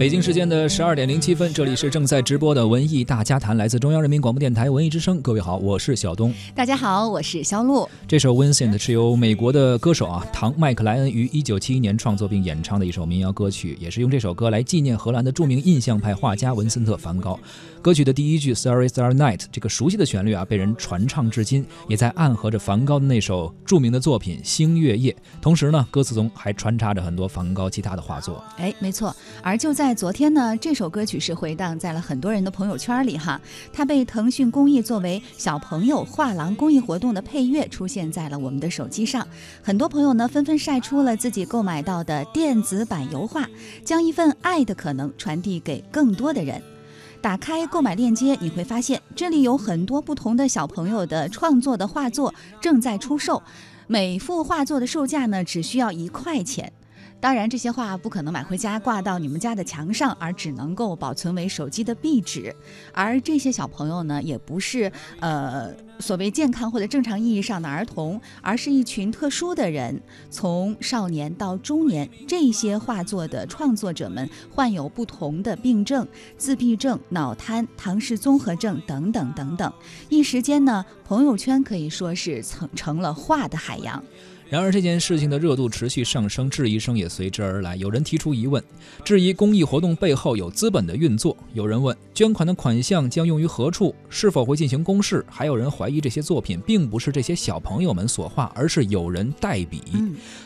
北京时间的十二点零七分，这里是正在直播的文艺大家谈，来自中央人民广播电台文艺之声。各位好，我是小东。大家好，我是肖璐。这首《Vincent》是由美国的歌手啊唐麦克莱恩于一九七一年创作并演唱的一首民谣歌曲，也是用这首歌来纪念荷兰的著名印象派画家文森特·梵高。歌曲的第一句 “Starry Starry Night” 这个熟悉的旋律啊，被人传唱至今，也在暗合着梵高的那首著名的作品《星月夜》。同时呢，歌词中还穿插着很多梵高其他的画作。哎，没错。而就在在昨天呢，这首歌曲是回荡在了很多人的朋友圈里哈。它被腾讯公益作为小朋友画廊公益活动的配乐，出现在了我们的手机上。很多朋友呢，纷纷晒出了自己购买到的电子版油画，将一份爱的可能传递给更多的人。打开购买链接，你会发现这里有很多不同的小朋友的创作的画作正在出售，每幅画作的售价呢只需要一块钱。当然，这些画不可能买回家挂到你们家的墙上，而只能够保存为手机的壁纸。而这些小朋友呢，也不是呃所谓健康或者正常意义上的儿童，而是一群特殊的人，从少年到中年，这些画作的创作者们患有不同的病症，自闭症、脑瘫、唐氏综合症等等等等。一时间呢，朋友圈可以说是成成了画的海洋。然而这件事情的热度持续上升，质疑声也随之而来。有人提出疑问，质疑公益活动背后有资本的运作；有人问，捐款的款项将用于何处，是否会进行公示？还有人怀疑这些作品并不是这些小朋友们所画，而是有人代笔。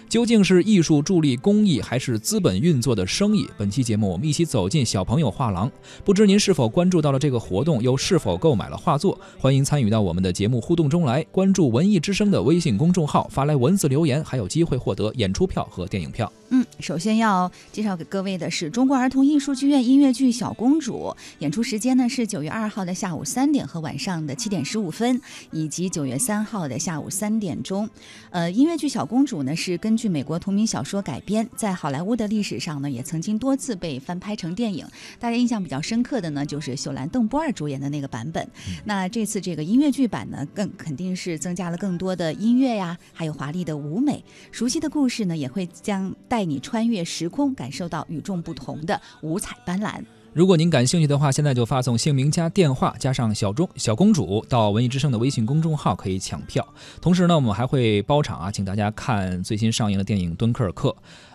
究竟是艺术助力公益，还是资本运作的生意？本期节目我们一起走进小朋友画廊。不知您是否关注到了这个活动，又是否购买了画作？欢迎参与到我们的节目互动中来，关注文艺之声的微信公众号，发来文字。留言还有机会获得演出票和电影票。嗯，首先要介绍给各位的是中国儿童艺术剧院音乐剧《小公主》，演出时间呢是九月二号的下午三点和晚上的七点十五分，以及九月三号的下午三点钟。呃，音乐剧《小公主》呢是根据美国同名小说改编，在好莱坞的历史上呢也曾经多次被翻拍成电影。大家印象比较深刻的呢就是秀兰·邓波尔主演的那个版本。那这次这个音乐剧版呢，更肯定是增加了更多的音乐呀，还有华丽的。舞美熟悉的故事呢，也会将带你穿越时空，感受到与众不同的五彩斑斓。如果您感兴趣的话，现在就发送姓名加电话加上小钟小公主到文艺之声的微信公众号，可以抢票。同时呢，我们还会包场啊，请大家看最新上映的电影《敦刻尔克》。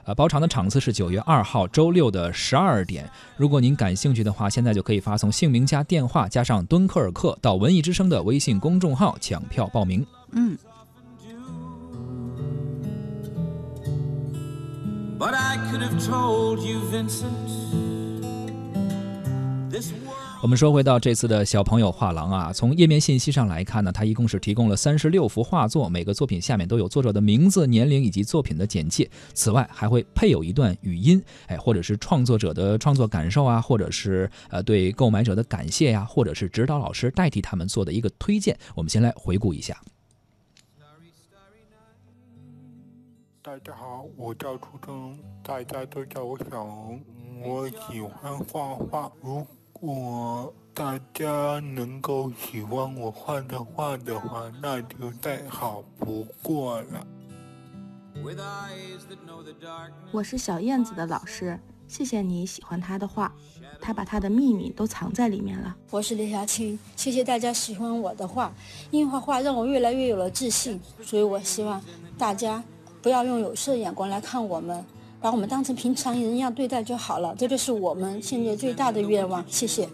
呃，包场的场次是九月二号周六的十二点。如果您感兴趣的话，现在就可以发送姓名加电话加上《敦刻尔克》到文艺之声的微信公众号抢票报名。嗯。But I could have told you, Vincent. 我们说回到这次的小朋友画廊啊，从页面信息上来看呢，它一共是提供了三十六幅画作，每个作品下面都有作者的名字、年龄以及作品的简介。此外，还会配有一段语音，哎，或者是创作者的创作感受啊，或者是呃对购买者的感谢呀，或者是指导老师代替他们做的一个推荐。我们先来回顾一下。大家好，我叫初中，大家都叫我小红。我喜欢画画，如果大家能够喜欢我画的画的话，那就再好不过了。我是小燕子的老师，谢谢你喜欢他的画，他把他的秘密都藏在里面了。我是李霞青，谢谢大家喜欢我的画，因为画画让我越来越有了自信，所以我希望大家。不要用有色眼光来看我们，把我们当成平常人一样对待就好了。这就是我们现在最大的愿望。谢谢。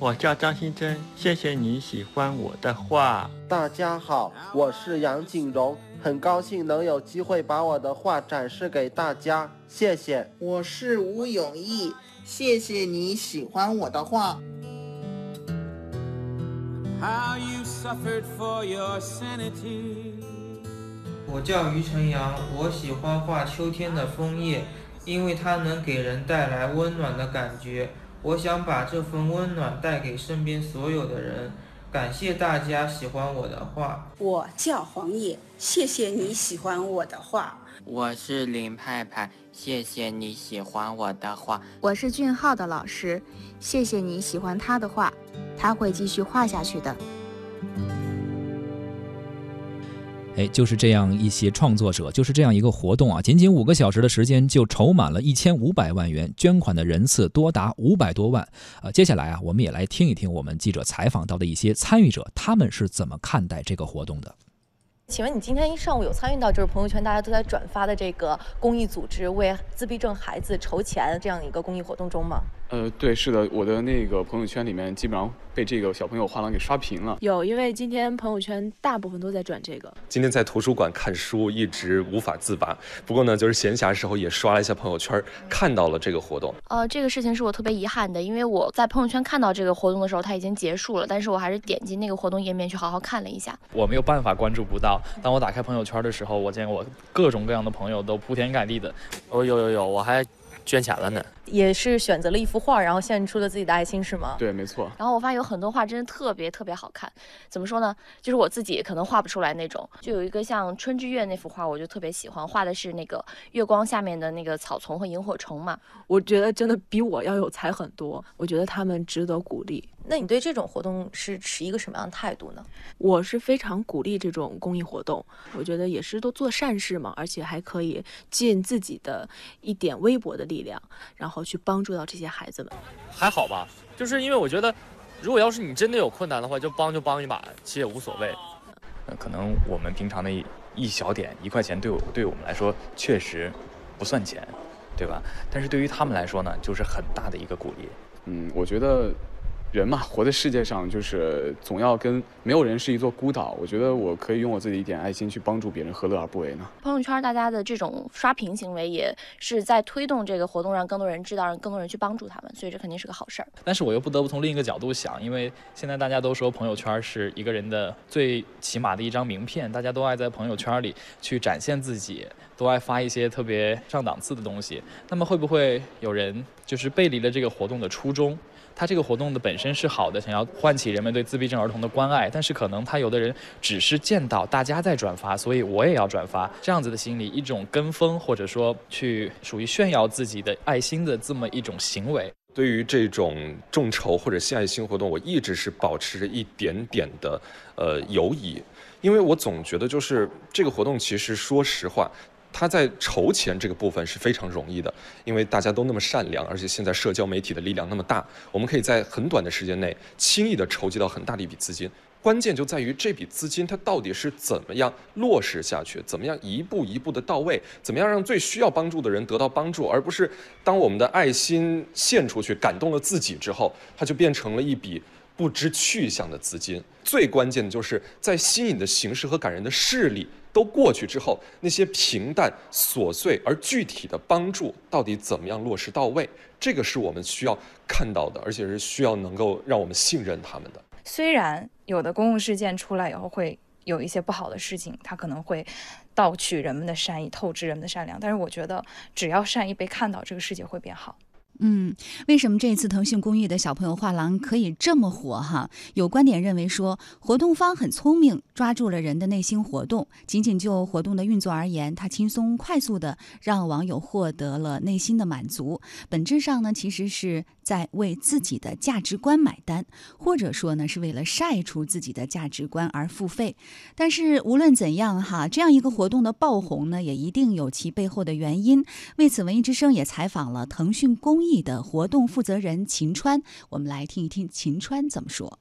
我叫张新珍，谢谢你喜欢我的画。大家好，我是杨景荣，很高兴能有机会把我的画展示给大家。谢谢。我是吴永义，谢谢你喜欢我的画。How you suffered for your sanity 我叫于晨阳我喜欢画秋天的枫叶因为它能给人带来温暖的感觉我想把这份温暖带给身边所有的人。感谢大家喜欢我的画。我叫黄野，谢谢你喜欢我的画。我是林派派，谢谢你喜欢我的画。我是俊浩的老师，谢谢你喜欢他的画，他会继续画下去的。哎，就是这样一些创作者，就是这样一个活动啊！仅仅五个小时的时间，就筹满了一千五百万元，捐款的人次多达五百多万。呃，接下来啊，我们也来听一听我们记者采访到的一些参与者，他们是怎么看待这个活动的。请问你今天一上午有参与到就是朋友圈大家都在转发的这个公益组织为自闭症孩子筹钱这样一个公益活动中吗？呃，对，是的，我的那个朋友圈里面基本上被这个小朋友画廊给刷屏了。有，因为今天朋友圈大部分都在转这个。今天在图书馆看书，一直无法自拔。不过呢，就是闲暇时候也刷了一下朋友圈，看到了这个活动。呃，这个事情是我特别遗憾的，因为我在朋友圈看到这个活动的时候，它已经结束了，但是我还是点击那个活动页面去好好看了一下。我没有办法关注不到。当我打开朋友圈的时候，我见我各种各样的朋友都铺天盖地的。哦，有有有，我还。捐钱了呢，也是选择了一幅画，然后献出了自己的爱心，是吗？对，没错。然后我发现有很多画真的特别特别好看，怎么说呢？就是我自己可能画不出来那种。就有一个像《春之月》那幅画，我就特别喜欢，画的是那个月光下面的那个草丛和萤火虫嘛。我觉得真的比我要有才很多，我觉得他们值得鼓励。那你对这种活动是持一个什么样的态度呢？我是非常鼓励这种公益活动，我觉得也是都做善事嘛，而且还可以尽自己的一点微薄的力量，然后去帮助到这些孩子们。还好吧，就是因为我觉得，如果要是你真的有困难的话，就帮就帮一把，其实也无所谓。呃，可能我们平常的一一小点一块钱，对我对我们来说确实不算钱，对吧？但是对于他们来说呢，就是很大的一个鼓励。嗯，我觉得。人嘛，活在世界上就是总要跟没有人是一座孤岛。我觉得我可以用我自己一点爱心去帮助别人，何乐而不为呢？朋友圈大家的这种刷屏行为也是在推动这个活动，让更多人知道，让更多人去帮助他们，所以这肯定是个好事儿。但是我又不得不从另一个角度想，因为现在大家都说朋友圈是一个人的最起码的一张名片，大家都爱在朋友圈里去展现自己，都爱发一些特别上档次的东西。那么会不会有人就是背离了这个活动的初衷？他这个活动的本身是好的，想要唤起人们对自闭症儿童的关爱，但是可能他有的人只是见到大家在转发，所以我也要转发，这样子的心理，一种跟风或者说去属于炫耀自己的爱心的这么一种行为。对于这种众筹或者献爱心活动，我一直是保持着一点点的呃犹疑，因为我总觉得就是这个活动其实说实话。他在筹钱这个部分是非常容易的，因为大家都那么善良，而且现在社交媒体的力量那么大，我们可以在很短的时间内轻易的筹集到很大的一笔资金。关键就在于这笔资金它到底是怎么样落实下去，怎么样一步一步的到位，怎么样让最需要帮助的人得到帮助，而不是当我们的爱心献出去，感动了自己之后，它就变成了一笔。不知去向的资金，最关键的就是在新颖的形式和感人的事例都过去之后，那些平淡琐碎而具体的帮助到底怎么样落实到位？这个是我们需要看到的，而且是需要能够让我们信任他们的。虽然有的公共事件出来以后会有一些不好的事情，它可能会盗取人们的善意，透支人们的善良，但是我觉得只要善意被看到，这个世界会变好。嗯，为什么这次腾讯公益的小朋友画廊可以这么火哈？有观点认为说，活动方很聪明，抓住了人的内心活动。仅仅就活动的运作而言，它轻松快速的让网友获得了内心的满足。本质上呢，其实是在为自己的价值观买单，或者说呢，是为了晒出自己的价值观而付费。但是无论怎样哈，这样一个活动的爆红呢，也一定有其背后的原因。为此，文艺之声也采访了腾讯公益。的活动负责人秦川，我们来听一听秦川怎么说。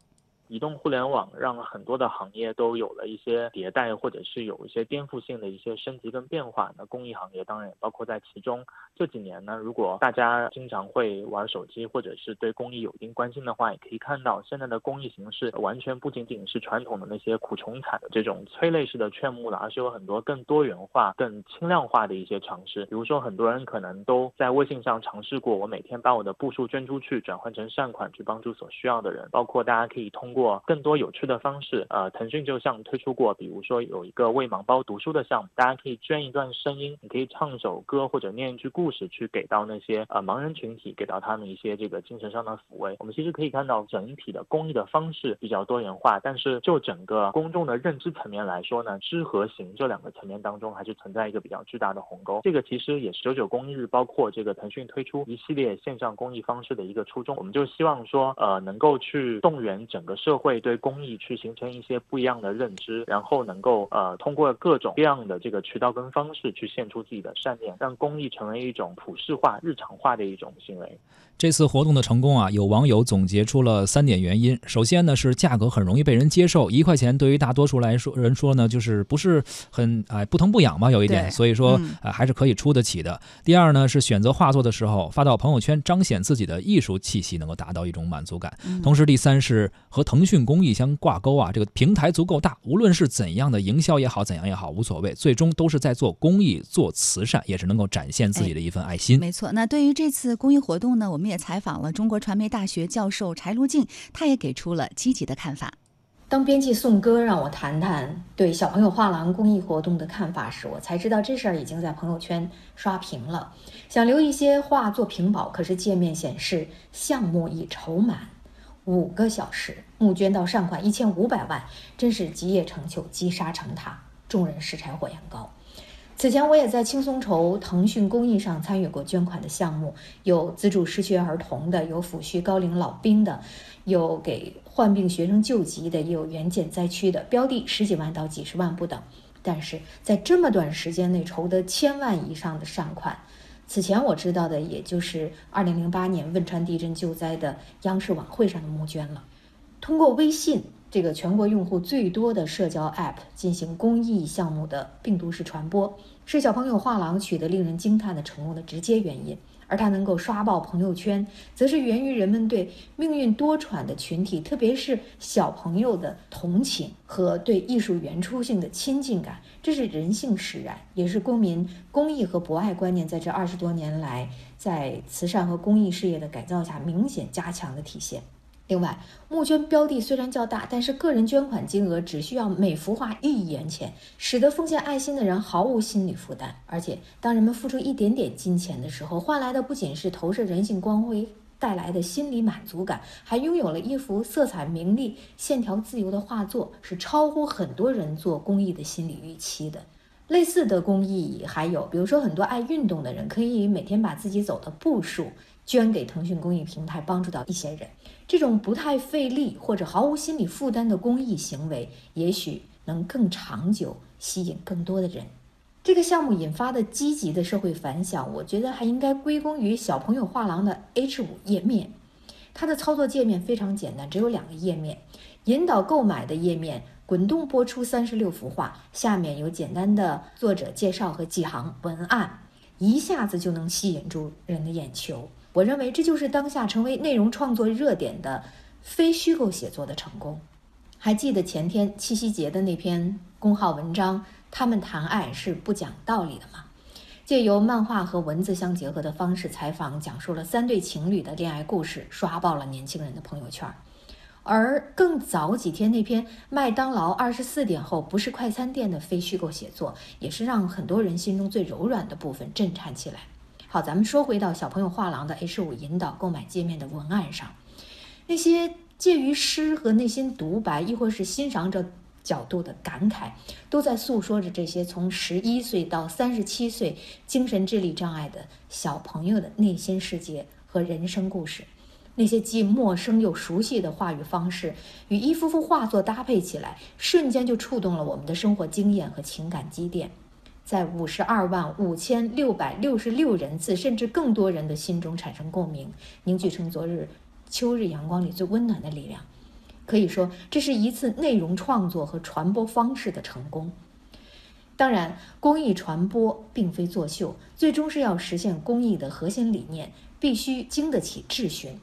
移动互联网让很多的行业都有了一些迭代，或者是有一些颠覆性的一些升级跟变化。那公益行业当然也包括在其中。这几年呢，如果大家经常会玩手机，或者是对公益有一定关心的话，也可以看到现在的公益形式完全不仅仅是传统的那些苦穷惨的这种催泪式的劝募了，而是有很多更多元化、更轻量化的一些尝试。比如说，很多人可能都在微信上尝试过，我每天把我的步数捐出去，转换成善款去帮助所需要的人。包括大家可以通过。过更多有趣的方式，呃，腾讯就像推出过，比如说有一个为盲包读书的项目，大家可以捐一段声音，你可以唱首歌或者念一句故事，去给到那些呃盲人群体，给到他们一些这个精神上的抚慰。我们其实可以看到整体的公益的方式比较多元化，但是就整个公众的认知层面来说呢，知和行这两个层面当中还是存在一个比较巨大的鸿沟。这个其实也是九九公益日，包括这个腾讯推出一系列线上公益方式的一个初衷。我们就希望说，呃，能够去动员整个社社会对公益去形成一些不一样的认知，然后能够呃通过各种各样的这个渠道跟方式去献出自己的善念，让公益成为一种普世化、日常化的一种行为。这次活动的成功啊，有网友总结出了三点原因。首先呢，是价格很容易被人接受，一块钱对于大多数来说人说呢，就是不是很哎不疼不痒嘛，有一点，所以说呃还是可以出得起的。第二呢，是选择画作的时候发到朋友圈，彰显自己的艺术气息，能够达到一种满足感。同时，第三是和腾讯公益相挂钩啊，这个平台足够大，无论是怎样的营销也好，怎样也好，无所谓，最终都是在做公益、做慈善，也是能够展现自己的一份爱心。没错。那对于这次公益活动呢，我们也采访了中国传媒大学教授柴卢静，他也给出了积极的看法。当编辑宋歌让我谈谈对小朋友画廊公益活动的看法时，我才知道这事儿已经在朋友圈刷屏了。想留一些画做屏保，可是界面显示项目已筹满五个小时，募捐到善款一千五百万，真是积业成裘，积沙成塔，众人拾柴火焰高。此前我也在轻松筹、腾讯公益上参与过捐款的项目，有资助失学儿童的，有抚恤高龄老兵的，有给患病学生救急的，也有援建灾区的，标的十几万到几十万不等。但是在这么短时间内筹得千万以上的善款，此前我知道的也就是2008年汶川地震救灾的央视晚会上的募捐了。通过微信。这个全国用户最多的社交 App 进行公益项目的病毒式传播，是小朋友画廊取得令人惊叹的成功的直接原因。而它能够刷爆朋友圈，则是源于人们对命运多舛的群体，特别是小朋友的同情和对艺术原初性的亲近感。这是人性使然，也是公民公益和博爱观念在这二十多年来在慈善和公益事业的改造下明显加强的体现。另外，募捐标的虽然较大，但是个人捐款金额只需要每幅画一元钱，使得奉献爱心的人毫无心理负担。而且，当人们付出一点点金钱的时候，换来的不仅是投射人性光辉带来的心理满足感，还拥有了一幅色彩明丽、线条自由的画作，是超乎很多人做公益的心理预期的。类似的公益还有，比如说很多爱运动的人，可以每天把自己走的步数捐给腾讯公益平台，帮助到一些人。这种不太费力或者毫无心理负担的公益行为，也许能更长久，吸引更多的人。这个项目引发的积极的社会反响，我觉得还应该归功于小朋友画廊的 H 五页面。它的操作界面非常简单，只有两个页面：引导购买的页面，滚动播出三十六幅画，下面有简单的作者介绍和几行文案，一下子就能吸引住人的眼球。我认为这就是当下成为内容创作热点的非虚构写作的成功。还记得前天七夕节的那篇公号文章，他们谈爱是不讲道理的吗？借由漫画和文字相结合的方式采访，讲述了三对情侣的恋爱故事，刷爆了年轻人的朋友圈。而更早几天那篇麦当劳二十四点后不是快餐店的非虚构写作，也是让很多人心中最柔软的部分震颤起来。好，咱们说回到小朋友画廊的 H 五引导购买界面的文案上，那些介于诗和内心独白，亦或是欣赏者角度的感慨，都在诉说着这些从十一岁到三十七岁精神智力障碍的小朋友的内心世界和人生故事。那些既陌生又熟悉的话语方式，与一幅幅画作搭配起来，瞬间就触动了我们的生活经验和情感积淀。在五十二万五千六百六十六人次，甚至更多人的心中产生共鸣，凝聚成昨日秋日阳光里最温暖的力量。可以说，这是一次内容创作和传播方式的成功。当然，公益传播并非作秀，最终是要实现公益的核心理念，必须经得起质询。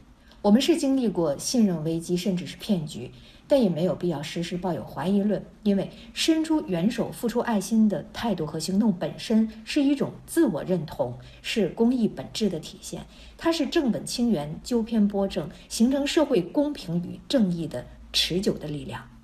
我们是经历过信任危机，甚至是骗局。但也没有必要时时抱有怀疑论，因为伸出援手、付出爱心的态度和行动本身是一种自我认同，是公益本质的体现。它是正本清源、纠偏拨正，形成社会公平与正义的持久的力量。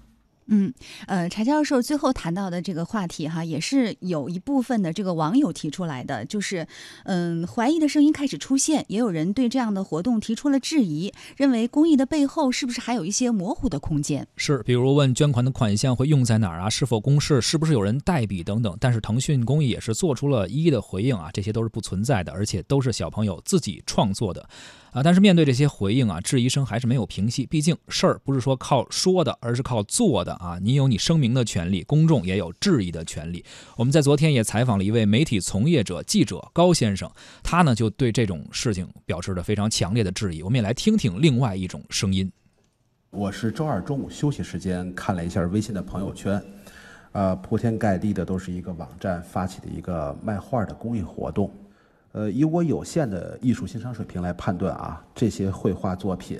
嗯，呃，柴教授最后谈到的这个话题哈，也是有一部分的这个网友提出来的，就是，嗯，怀疑的声音开始出现，也有人对这样的活动提出了质疑，认为公益的背后是不是还有一些模糊的空间？是，比如问捐款的款项会用在哪儿啊？是否公示？是不是有人代笔等等？但是腾讯公益也是做出了一一的回应啊，这些都是不存在的，而且都是小朋友自己创作的。啊，但是面对这些回应啊，质疑声还是没有平息。毕竟事儿不是说靠说的，而是靠做的啊。你有你声明的权利，公众也有质疑的权利。我们在昨天也采访了一位媒体从业者记者高先生，他呢就对这种事情表示了非常强烈的质疑。我们也来听听另外一种声音。我是周二中午休息时间看了一下微信的朋友圈，呃，铺天盖地的都是一个网站发起的一个卖画的公益活动。呃，以我有限的艺术欣赏水平来判断啊，这些绘画作品，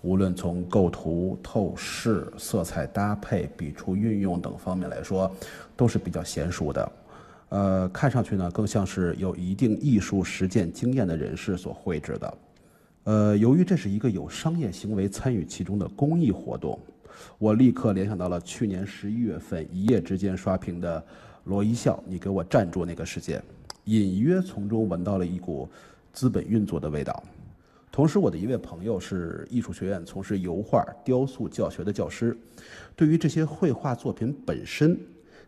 无论从构图、透视、色彩搭配、笔触运用等方面来说，都是比较娴熟的。呃，看上去呢，更像是有一定艺术实践经验的人士所绘制的。呃，由于这是一个有商业行为参与其中的公益活动，我立刻联想到了去年十一月份一夜之间刷屏的罗一笑，你给我站住那个事件。隐约从中闻到了一股资本运作的味道。同时，我的一位朋友是艺术学院从事油画、雕塑教学的教师，对于这些绘画作品本身，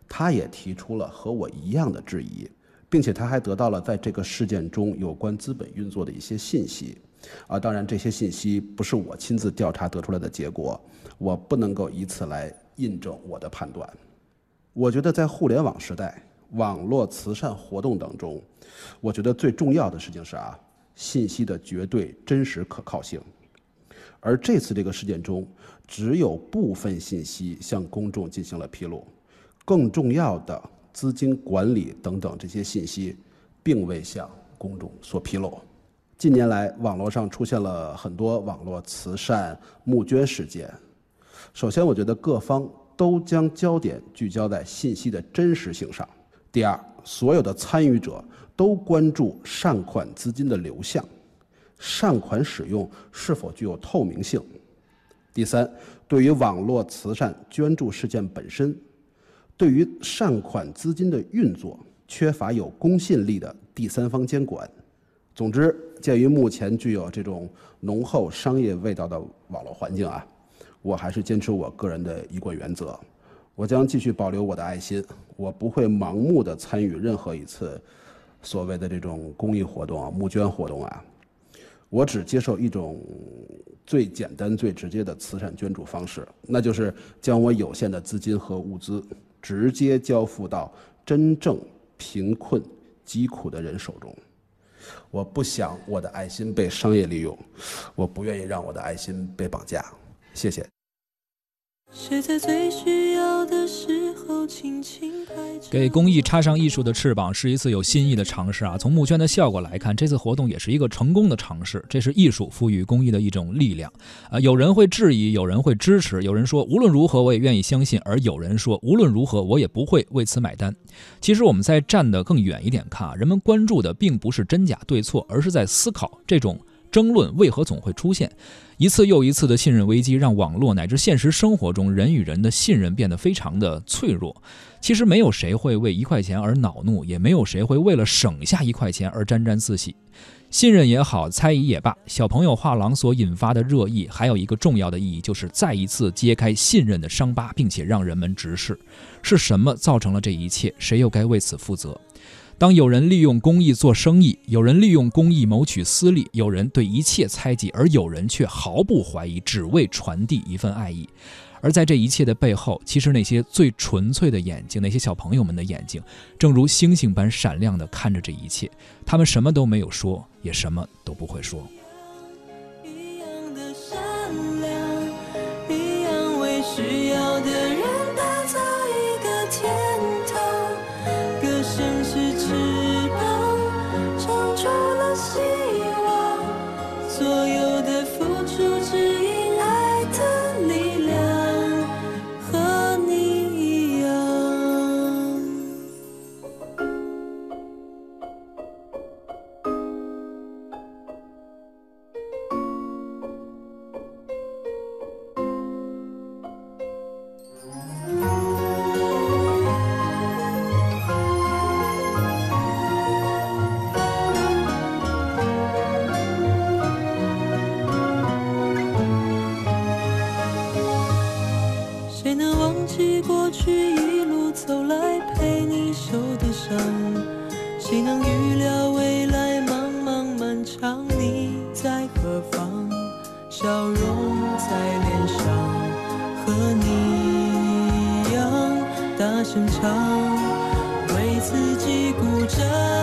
他也提出了和我一样的质疑，并且他还得到了在这个事件中有关资本运作的一些信息。啊，当然，这些信息不是我亲自调查得出来的结果，我不能够以此来印证我的判断。我觉得在互联网时代。网络慈善活动当中，我觉得最重要的事情是啊，信息的绝对真实可靠性。而这次这个事件中，只有部分信息向公众进行了披露，更重要的资金管理等等这些信息，并未向公众所披露。近年来，网络上出现了很多网络慈善募捐事件。首先，我觉得各方都将焦点聚焦在信息的真实性上。第二，所有的参与者都关注善款资金的流向，善款使用是否具有透明性。第三，对于网络慈善捐助事件本身，对于善款资金的运作缺乏有公信力的第三方监管。总之，鉴于目前具有这种浓厚商业味道的网络环境啊，我还是坚持我个人的一贯原则。我将继续保留我的爱心，我不会盲目的参与任何一次所谓的这种公益活动啊、募捐活动啊。我只接受一种最简单、最直接的慈善捐助方式，那就是将我有限的资金和物资直接交付到真正贫困、疾苦的人手中。我不想我的爱心被商业利用，我不愿意让我的爱心被绑架。谢谢。谁在最需要的时候轻轻拍给公益插上艺术的翅膀是一次有新意的尝试啊！从募捐的效果来看，这次活动也是一个成功的尝试。这是艺术赋予公益的一种力量啊！有人会质疑，有人会支持，有人说无论如何我也愿意相信，而有人说无论如何我也不会为此买单。其实我们在站得更远一点看啊，人们关注的并不是真假对错，而是在思考这种。争论为何总会出现？一次又一次的信任危机，让网络乃至现实生活中人与人的信任变得非常的脆弱。其实没有谁会为一块钱而恼怒，也没有谁会为了省下一块钱而沾沾自喜。信任也好，猜疑也罢，小朋友画廊所引发的热议，还有一个重要的意义，就是再一次揭开信任的伤疤，并且让人们直视：是什么造成了这一切？谁又该为此负责？当有人利用公益做生意，有人利用公益谋取私利，有人对一切猜忌，而有人却毫不怀疑，只为传递一份爱意。而在这一切的背后，其实那些最纯粹的眼睛，那些小朋友们的眼睛，正如星星般闪亮地看着这一切。他们什么都没有说，也什么都不会说。一样大声唱，为自己鼓掌。